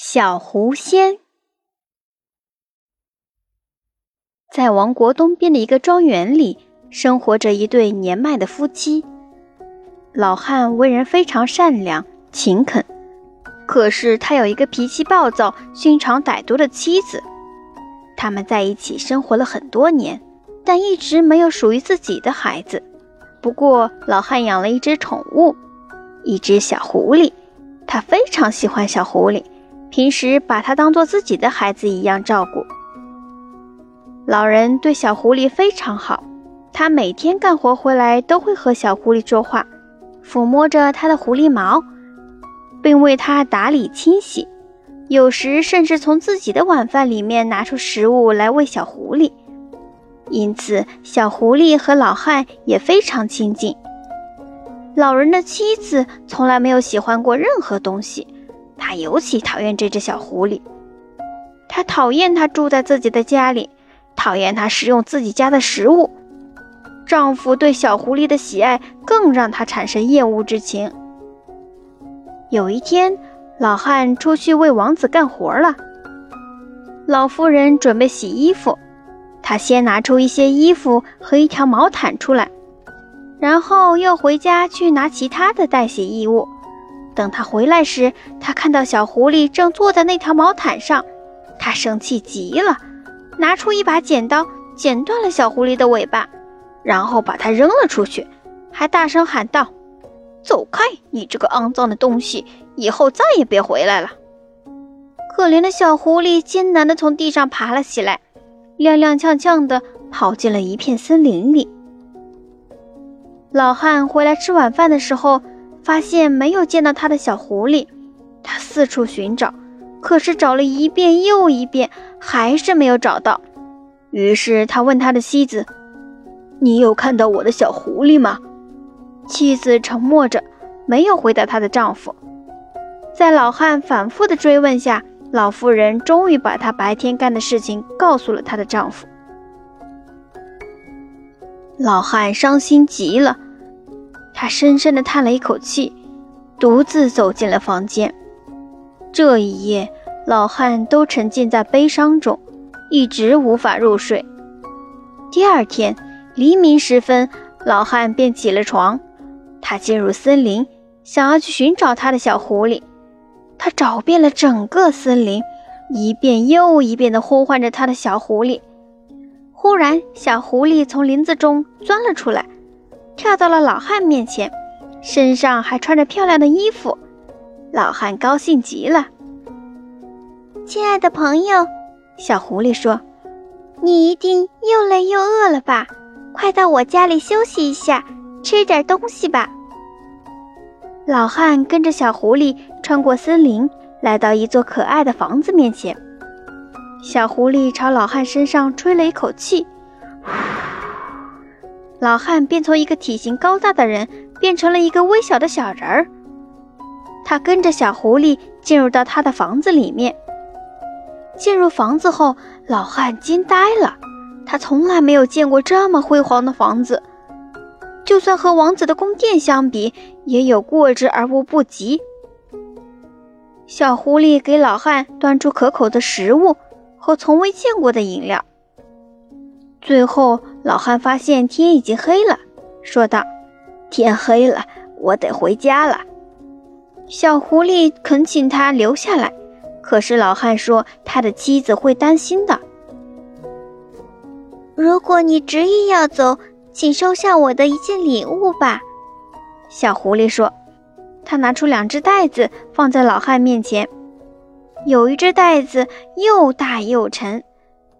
小狐仙在王国东边的一个庄园里，生活着一对年迈的夫妻。老汉为人非常善良、勤恳，可是他有一个脾气暴躁、心肠歹毒的妻子。他们在一起生活了很多年，但一直没有属于自己的孩子。不过，老汉养了一只宠物，一只小狐狸，他非常喜欢小狐狸。平时把它当做自己的孩子一样照顾。老人对小狐狸非常好，他每天干活回来都会和小狐狸说话，抚摸着它的狐狸毛，并为它打理清洗，有时甚至从自己的晚饭里面拿出食物来喂小狐狸。因此，小狐狸和老汉也非常亲近。老人的妻子从来没有喜欢过任何东西。她尤其讨厌这只小狐狸，她讨厌它住在自己的家里，讨厌它食用自己家的食物。丈夫对小狐狸的喜爱更让她产生厌恶之情。有一天，老汉出去为王子干活了。老妇人准备洗衣服，她先拿出一些衣服和一条毛毯出来，然后又回家去拿其他的待洗衣物。等他回来时，他看到小狐狸正坐在那条毛毯上，他生气极了，拿出一把剪刀剪断了小狐狸的尾巴，然后把它扔了出去，还大声喊道：“走开，你这个肮脏的东西，以后再也别回来了！”可怜的小狐狸艰难地从地上爬了起来，踉踉跄跄地跑进了一片森林里。老汉回来吃晚饭的时候。发现没有见到他的小狐狸，他四处寻找，可是找了一遍又一遍，还是没有找到。于是他问他的妻子：“你有看到我的小狐狸吗？”妻子沉默着，没有回答她的丈夫。在老汉反复的追问下，老妇人终于把她白天干的事情告诉了她的丈夫。老汉伤心极了。他深深地叹了一口气，独自走进了房间。这一夜，老汉都沉浸在悲伤中，一直无法入睡。第二天黎明时分，老汉便起了床，他进入森林，想要去寻找他的小狐狸。他找遍了整个森林，一遍又一遍地呼唤着他的小狐狸。忽然，小狐狸从林子中钻了出来。跳到了老汉面前，身上还穿着漂亮的衣服。老汉高兴极了。亲爱的朋友，小狐狸说：“你一定又累又饿了吧？快到我家里休息一下，吃点东西吧。”老汉跟着小狐狸穿过森林，来到一座可爱的房子面前。小狐狸朝老汉身上吹了一口气。老汉便从一个体型高大的人变成了一个微小的小人儿。他跟着小狐狸进入到他的房子里面。进入房子后，老汉惊呆了，他从来没有见过这么辉煌的房子，就算和王子的宫殿相比，也有过之而无不及。小狐狸给老汉端出可口的食物和从未见过的饮料。最后，老汉发现天已经黑了，说道：“天黑了，我得回家了。”小狐狸恳请他留下来，可是老汉说他的妻子会担心的。如果你执意要走，请收下我的一件礼物吧。”小狐狸说。他拿出两只袋子放在老汉面前，有一只袋子又大又沉，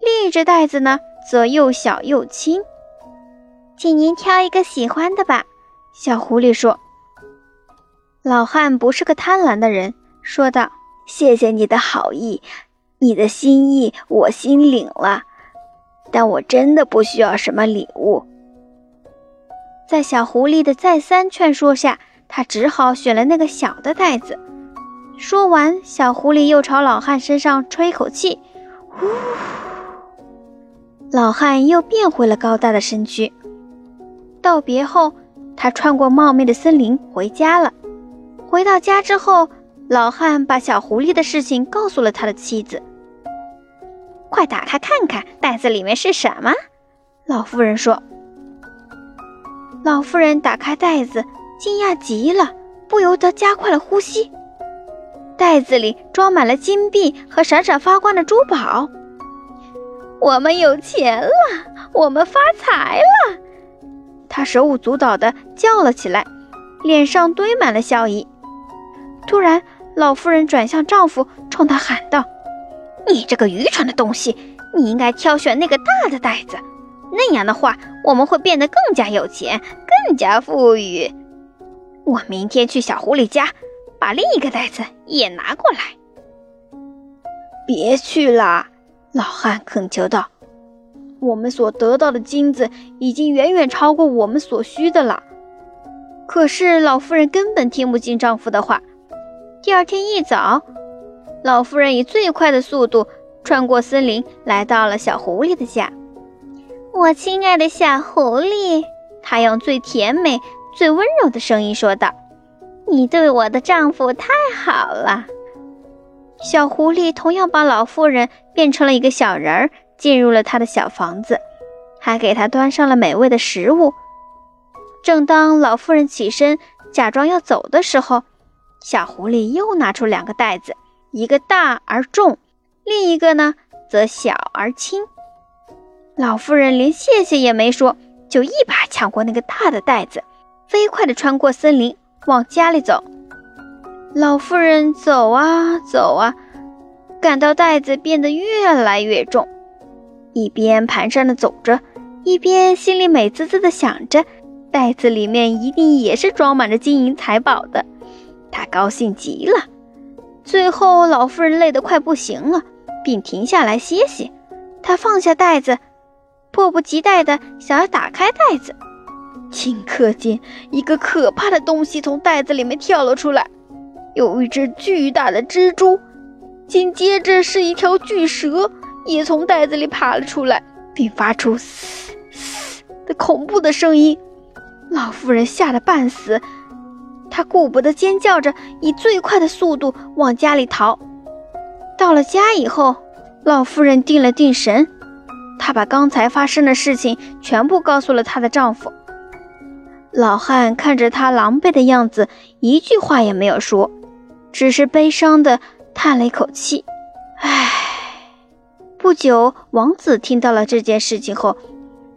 另一只袋子呢？则又小又轻，请您挑一个喜欢的吧。”小狐狸说。老汉不是个贪婪的人，说道：“谢谢你的好意，你的心意我心领了，但我真的不需要什么礼物。”在小狐狸的再三劝说下，他只好选了那个小的袋子。说完，小狐狸又朝老汉身上吹口气，呼。老汉又变回了高大的身躯。道别后，他穿过茂密的森林回家了。回到家之后，老汉把小狐狸的事情告诉了他的妻子。快打开看看，袋子里面是什么？老妇人说。老妇人打开袋子，惊讶极了，不由得加快了呼吸。袋子里装满了金币和闪闪发光的珠宝。我们有钱了，我们发财了！他手舞足蹈地叫了起来，脸上堆满了笑意。突然，老妇人转向丈夫，冲他喊道：“你这个愚蠢的东西，你应该挑选那个大的袋子，那样的话，我们会变得更加有钱，更加富裕。我明天去小狐狸家。”把另一个袋子也拿过来。别去了，老汉恳求道：“我们所得到的金子已经远远超过我们所需的了。”可是老妇人根本听不进丈夫的话。第二天一早，老妇人以最快的速度穿过森林，来到了小狐狸的家。我亲爱的小狐狸，她用最甜美、最温柔的声音说道。你对我的丈夫太好了。小狐狸同样把老妇人变成了一个小人儿，进入了他的小房子，还给他端上了美味的食物。正当老妇人起身假装要走的时候，小狐狸又拿出两个袋子，一个大而重，另一个呢则小而轻。老妇人连谢谢也没说，就一把抢过那个大的袋子，飞快地穿过森林。往家里走，老妇人走啊走啊，感到袋子变得越来越重，一边蹒跚的走着，一边心里美滋滋的想着，袋子里面一定也是装满着金银财宝的。她高兴极了。最后，老妇人累得快不行了，并停下来歇息。她放下袋子，迫不及待的想要打开袋子。顷刻间，一个可怕的东西从袋子里面跳了出来，有一只巨大的蜘蛛，紧接着是一条巨蛇，也从袋子里爬了出来，并发出嘶嘶的恐怖的声音。老妇人吓得半死，她顾不得尖叫着，以最快的速度往家里逃。到了家以后，老妇人定了定神，她把刚才发生的事情全部告诉了她的丈夫。老汉看着她狼狈的样子，一句话也没有说，只是悲伤的叹了一口气。唉。不久，王子听到了这件事情后，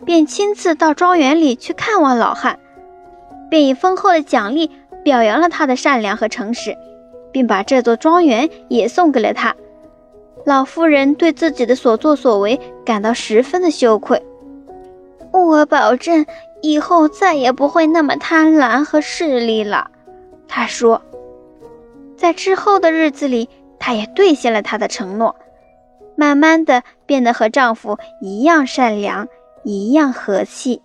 便亲自到庄园里去看望老汉，便以丰厚的奖励表扬了他的善良和诚实，并把这座庄园也送给了他。老妇人对自己的所作所为感到十分的羞愧。我保证。以后再也不会那么贪婪和势利了，她说。在之后的日子里，她也兑现了她的承诺，慢慢的变得和丈夫一样善良，一样和气。